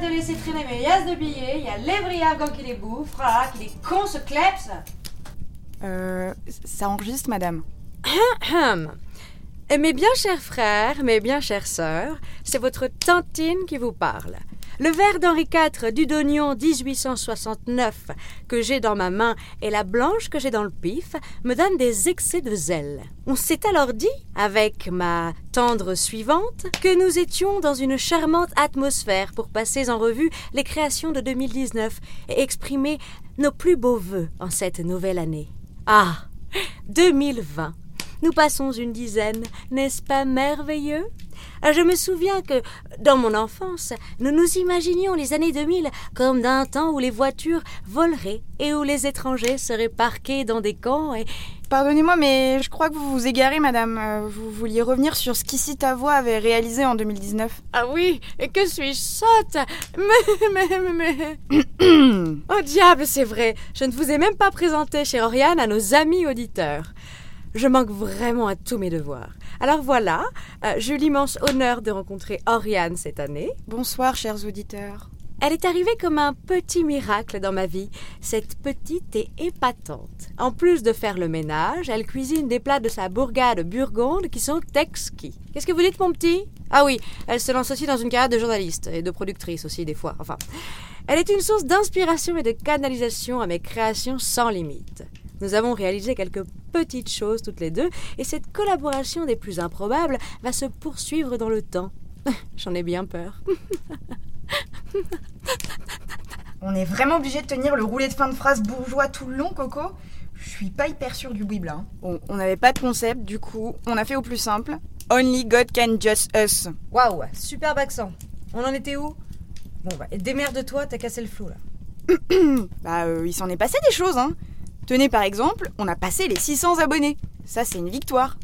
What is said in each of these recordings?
de laisser traîner mes liasses de billets. Il y a les afghans qui les bouffent. Voilà, qu'il est con ce kleps. Euh, ça enregistre, madame. Et mes bien chers frères, mes bien chères sœurs, c'est votre tantine qui vous parle. Le verre d'Henri IV du Dognon 1869 que j'ai dans ma main et la blanche que j'ai dans le pif me donnent des excès de zèle. On s'est alors dit, avec ma tendre suivante, que nous étions dans une charmante atmosphère pour passer en revue les créations de 2019 et exprimer nos plus beaux vœux en cette nouvelle année. Ah 2020 nous passons une dizaine, n'est-ce pas merveilleux? Je me souviens que, dans mon enfance, nous nous imaginions les années 2000 comme d'un temps où les voitures voleraient et où les étrangers seraient parqués dans des camps et... Pardonnez-moi, mais je crois que vous vous égarez, madame. Euh, Vous vouliez revenir sur ce qu'ici ta voix avait réalisé en 2019. Ah oui, et que suis-je sotte? Mais, mais, mais, mais... Oh diable, c'est vrai, je ne vous ai même pas présenté, chère Oriane, à nos amis auditeurs. Je manque vraiment à tous mes devoirs. Alors voilà, euh, j'ai eu l'immense honneur de rencontrer Oriane cette année. Bonsoir, chers auditeurs. Elle est arrivée comme un petit miracle dans ma vie, cette petite et épatante. En plus de faire le ménage, elle cuisine des plats de sa bourgade burgonde qui sont exquis. Qu'est-ce que vous dites, mon petit? Ah oui, elle se lance aussi dans une carrière de journaliste et de productrice aussi, des fois. Enfin, elle est une source d'inspiration et de canalisation à mes créations sans limite. Nous avons réalisé quelques petites choses toutes les deux, et cette collaboration des plus improbables va se poursuivre dans le temps. J'en ai bien peur. On est vraiment obligé de tenir le roulet de fin de phrase bourgeois tout le long, Coco Je suis pas hyper sûre du bouibla. hein. Bon, on n'avait pas de concept, du coup, on a fait au plus simple. Only God can judge us. Waouh, superbe accent. On en était où? Bon, bah, démerde-toi, t'as cassé le flou là. Bah, euh, il s'en est passé des choses, hein. Tenez, par exemple, on a passé les 600 abonnés. Ça, c'est une victoire.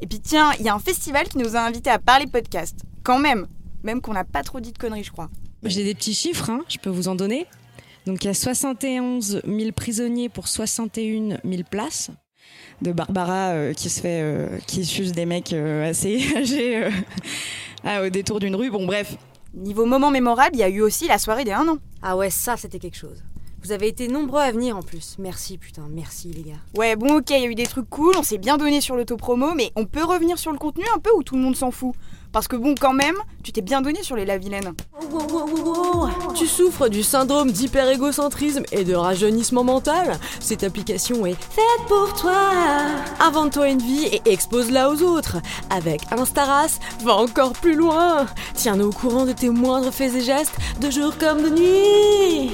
Et puis, tiens, il y a un festival qui nous a invités à parler podcast. Quand même. Même qu'on n'a pas trop dit de conneries, je crois. J'ai des petits chiffres, hein, je peux vous en donner. Donc il y a 71 000 prisonniers pour 61 000 places. De Barbara euh, qui se fait, euh, qui suce des mecs euh, assez âgés ah, au détour d'une rue. Bon bref, Niveau moment mémorable, il y a eu aussi la soirée des 1 an. Ah ouais, ça c'était quelque chose. Vous avez été nombreux à venir en plus. Merci putain, merci les gars. Ouais, bon, ok, il y a eu des trucs cool, on s'est bien donné sur l'autopromo, mais on peut revenir sur le contenu un peu où tout le monde s'en fout? Parce que bon, quand même, tu t'es bien donné sur les lavilaines. Tu souffres du syndrome d'hyper-égocentrisme et de rajeunissement mental. Cette application est faite pour toi. Invente-toi une vie et expose-la aux autres. Avec Instaras, va encore plus loin. Tiens-nous au courant de tes moindres faits et gestes, de jour comme de nuit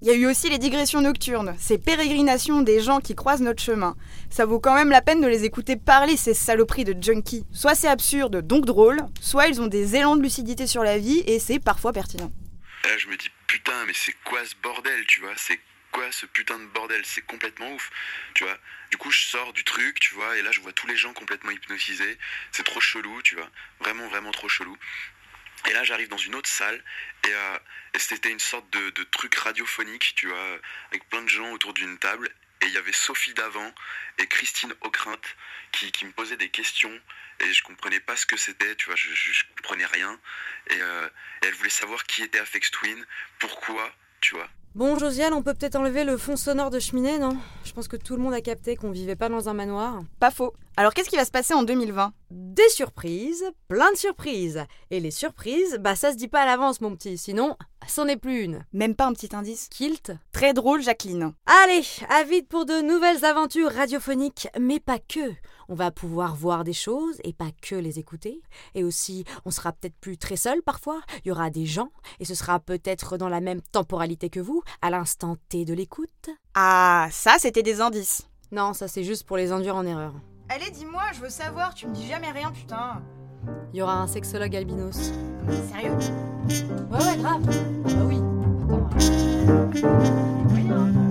Il y a eu aussi les digressions nocturnes, ces pérégrinations des gens qui croisent notre chemin. Ça vaut quand même la peine de les écouter parler, ces saloperies de junkies. Soit c'est absurde, donc drôle, soit ils ont des élans de lucidité sur la vie et c'est parfois pertinent. Là, je me dis, putain, mais c'est quoi ce bordel, tu vois? C'est quoi ce putain de bordel? C'est complètement ouf, tu vois? Du coup, je sors du truc, tu vois, et là, je vois tous les gens complètement hypnotisés. C'est trop chelou, tu vois. Vraiment, vraiment trop chelou. Et là, j'arrive dans une autre salle, et, euh, et c'était une sorte de, de truc radiophonique, tu vois, avec plein de gens autour d'une table. Et il y avait Sophie Davant et Christine Ockrent qui, qui me posaient des questions et je comprenais pas ce que c'était, tu vois, je, je, je comprenais rien. Et, euh, et elle voulait savoir qui était Afex Twin, pourquoi, tu vois. Bon, Josiane, on peut peut-être enlever le fond sonore de cheminée, non? Je pense que tout le monde a capté qu'on vivait pas dans un manoir. Pas faux. Alors qu'est-ce qui va se passer en 2020 Des surprises, plein de surprises. Et les surprises, bah ça se dit pas à l'avance, mon petit, sinon, c'en est plus une. Même pas un petit indice Kilt? Très drôle, Jacqueline. Allez, à vite pour de nouvelles aventures radiophoniques, mais pas que. On va pouvoir voir des choses et pas que les écouter. Et aussi, on sera peut-être plus très seul parfois. Il y aura des gens et ce sera peut-être dans la même temporalité que vous, à l'instant T de l'écoute. Ah, ça c'était des indices. Non, ça c'est juste pour les induire en erreur. Allez, dis-moi, je veux savoir, tu me dis jamais rien, putain. Il y aura un sexologue albinos. Sérieux? Ouais, ouais, grave. Ah bah oui. Attends. hein.